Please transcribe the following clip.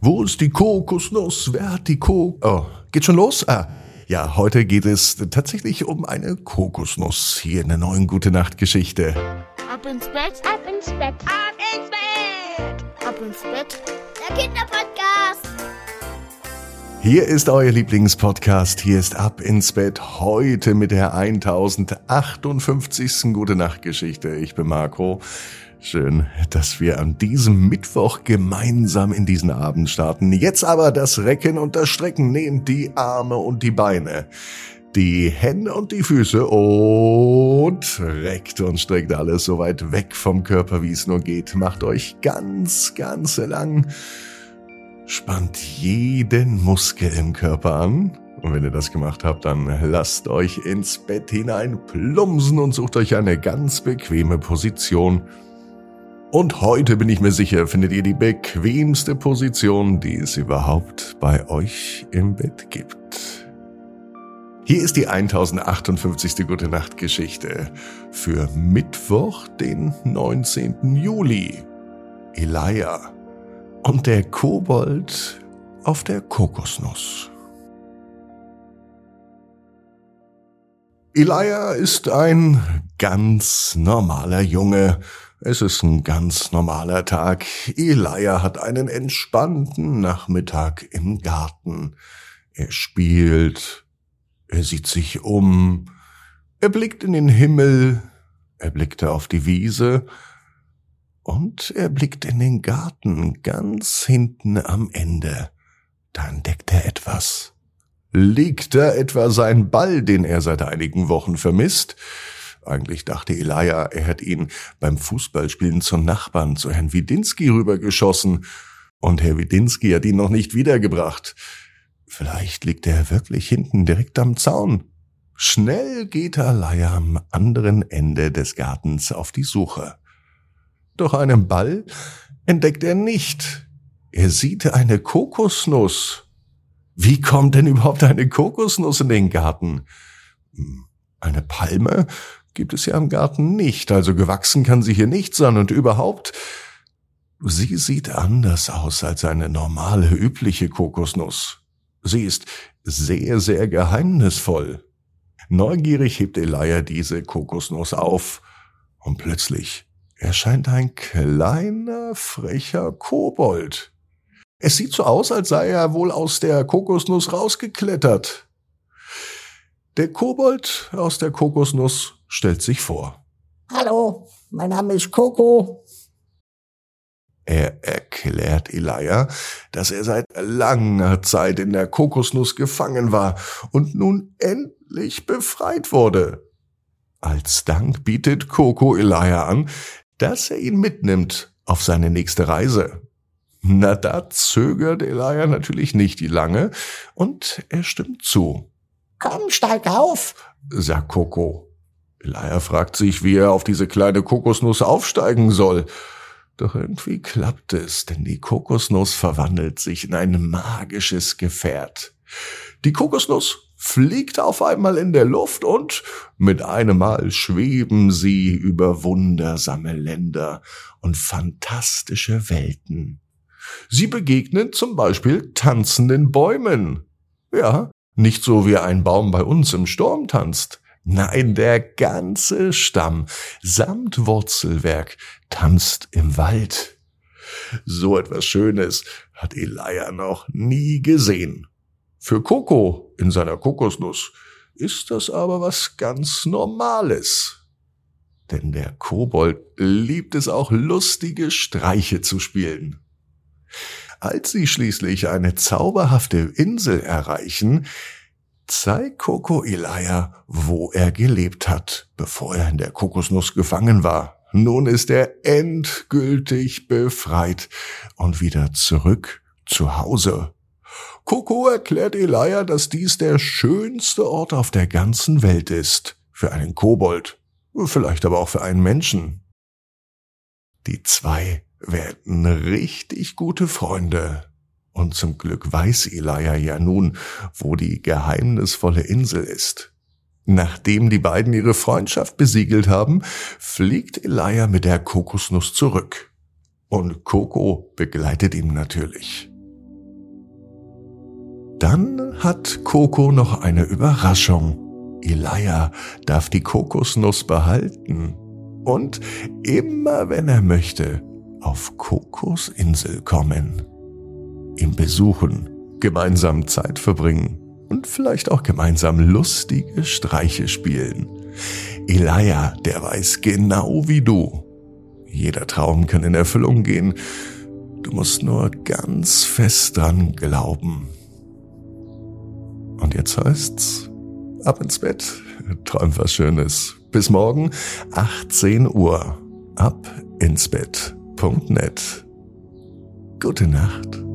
Wo ist die Kokosnuss? Wer hat die Kok... Oh, geht schon los? Ah, ja, heute geht es tatsächlich um eine Kokosnuss hier in der neuen Gute Nacht Geschichte. Ab ins Bett, ab ins Bett, ab ins Bett, ab ins Bett. Der Kinderpodcast. Hier ist euer Lieblingspodcast. Hier ist Ab ins Bett heute mit der 1058. Gute Nacht Geschichte. Ich bin Marco. Schön, dass wir an diesem Mittwoch gemeinsam in diesen Abend starten. Jetzt aber das Recken und das Strecken. Nehmt die Arme und die Beine, die Hände und die Füße und reckt und streckt alles so weit weg vom Körper, wie es nur geht. Macht euch ganz, ganz lang. Spannt jeden Muskel im Körper an. Und wenn ihr das gemacht habt, dann lasst euch ins Bett hinein plumpsen und sucht euch eine ganz bequeme Position. Und heute bin ich mir sicher, findet ihr die bequemste Position, die es überhaupt bei euch im Bett gibt. Hier ist die 1058. Gute Nacht Geschichte für Mittwoch, den 19. Juli. Elia und der Kobold auf der Kokosnuss. Elia ist ein ganz normaler Junge, es ist ein ganz normaler Tag. Elia hat einen entspannten Nachmittag im Garten. Er spielt, er sieht sich um, er blickt in den Himmel, er blickte auf die Wiese und er blickt in den Garten ganz hinten am Ende. Da entdeckt er etwas. Liegt da etwa sein Ball, den er seit einigen Wochen vermisst? Eigentlich dachte Elia, er hätte ihn beim Fußballspielen zum Nachbarn, zu Herrn Widinski rübergeschossen. Und Herr Widinski hat ihn noch nicht wiedergebracht. Vielleicht liegt er wirklich hinten direkt am Zaun. Schnell geht Elia am anderen Ende des Gartens auf die Suche. Doch einen Ball entdeckt er nicht. Er sieht eine Kokosnuss. Wie kommt denn überhaupt eine Kokosnuss in den Garten? Hm, eine Palme gibt es ja im Garten nicht, also gewachsen kann sie hier nicht sein und überhaupt, sie sieht anders aus als eine normale, übliche Kokosnuss. Sie ist sehr, sehr geheimnisvoll. Neugierig hebt Elia diese Kokosnuss auf und plötzlich erscheint ein kleiner, frecher Kobold. Es sieht so aus, als sei er wohl aus der Kokosnuss rausgeklettert. Der Kobold aus der Kokosnuss stellt sich vor. Hallo, mein Name ist Coco. Er erklärt Elia, dass er seit langer Zeit in der Kokosnuss gefangen war und nun endlich befreit wurde. Als Dank bietet Coco Elia an, dass er ihn mitnimmt auf seine nächste Reise. Na, da zögert Elia natürlich nicht lange und er stimmt zu. Komm, steig auf, sagt Coco. Elia fragt sich, wie er auf diese kleine Kokosnuss aufsteigen soll. Doch irgendwie klappt es, denn die Kokosnuss verwandelt sich in ein magisches Gefährt. Die Kokosnuss fliegt auf einmal in der Luft und mit einem Mal schweben sie über wundersame Länder und fantastische Welten. Sie begegnen zum Beispiel tanzenden Bäumen. Ja, nicht so wie ein Baum bei uns im Sturm tanzt. Nein, der ganze Stamm samt Wurzelwerk tanzt im Wald. So etwas Schönes hat Elia noch nie gesehen. Für Coco in seiner Kokosnuss ist das aber was ganz Normales. Denn der Kobold liebt es auch lustige Streiche zu spielen. Als sie schließlich eine zauberhafte Insel erreichen, zeigt Coco Elia, wo er gelebt hat, bevor er in der Kokosnuss gefangen war. Nun ist er endgültig befreit und wieder zurück zu Hause. Coco erklärt Elia, dass dies der schönste Ort auf der ganzen Welt ist. Für einen Kobold. Vielleicht aber auch für einen Menschen. Die zwei werden richtig gute Freunde. Und zum Glück weiß Elia ja nun, wo die geheimnisvolle Insel ist. Nachdem die beiden ihre Freundschaft besiegelt haben, fliegt Elia mit der Kokosnuss zurück. Und Coco begleitet ihn natürlich. dann hat Coco noch eine Überraschung. Elia darf die Kokosnuss behalten und immer wenn er möchte, auf Kokos Insel kommen, ihn besuchen, gemeinsam Zeit verbringen und vielleicht auch gemeinsam lustige Streiche spielen. Elia, der weiß genau wie du. Jeder Traum kann in Erfüllung gehen. Du musst nur ganz fest dran glauben. Und jetzt heißt's, ab ins Bett, träum was Schönes. Bis morgen, 18 Uhr, ab ins Bett.net. Gute Nacht.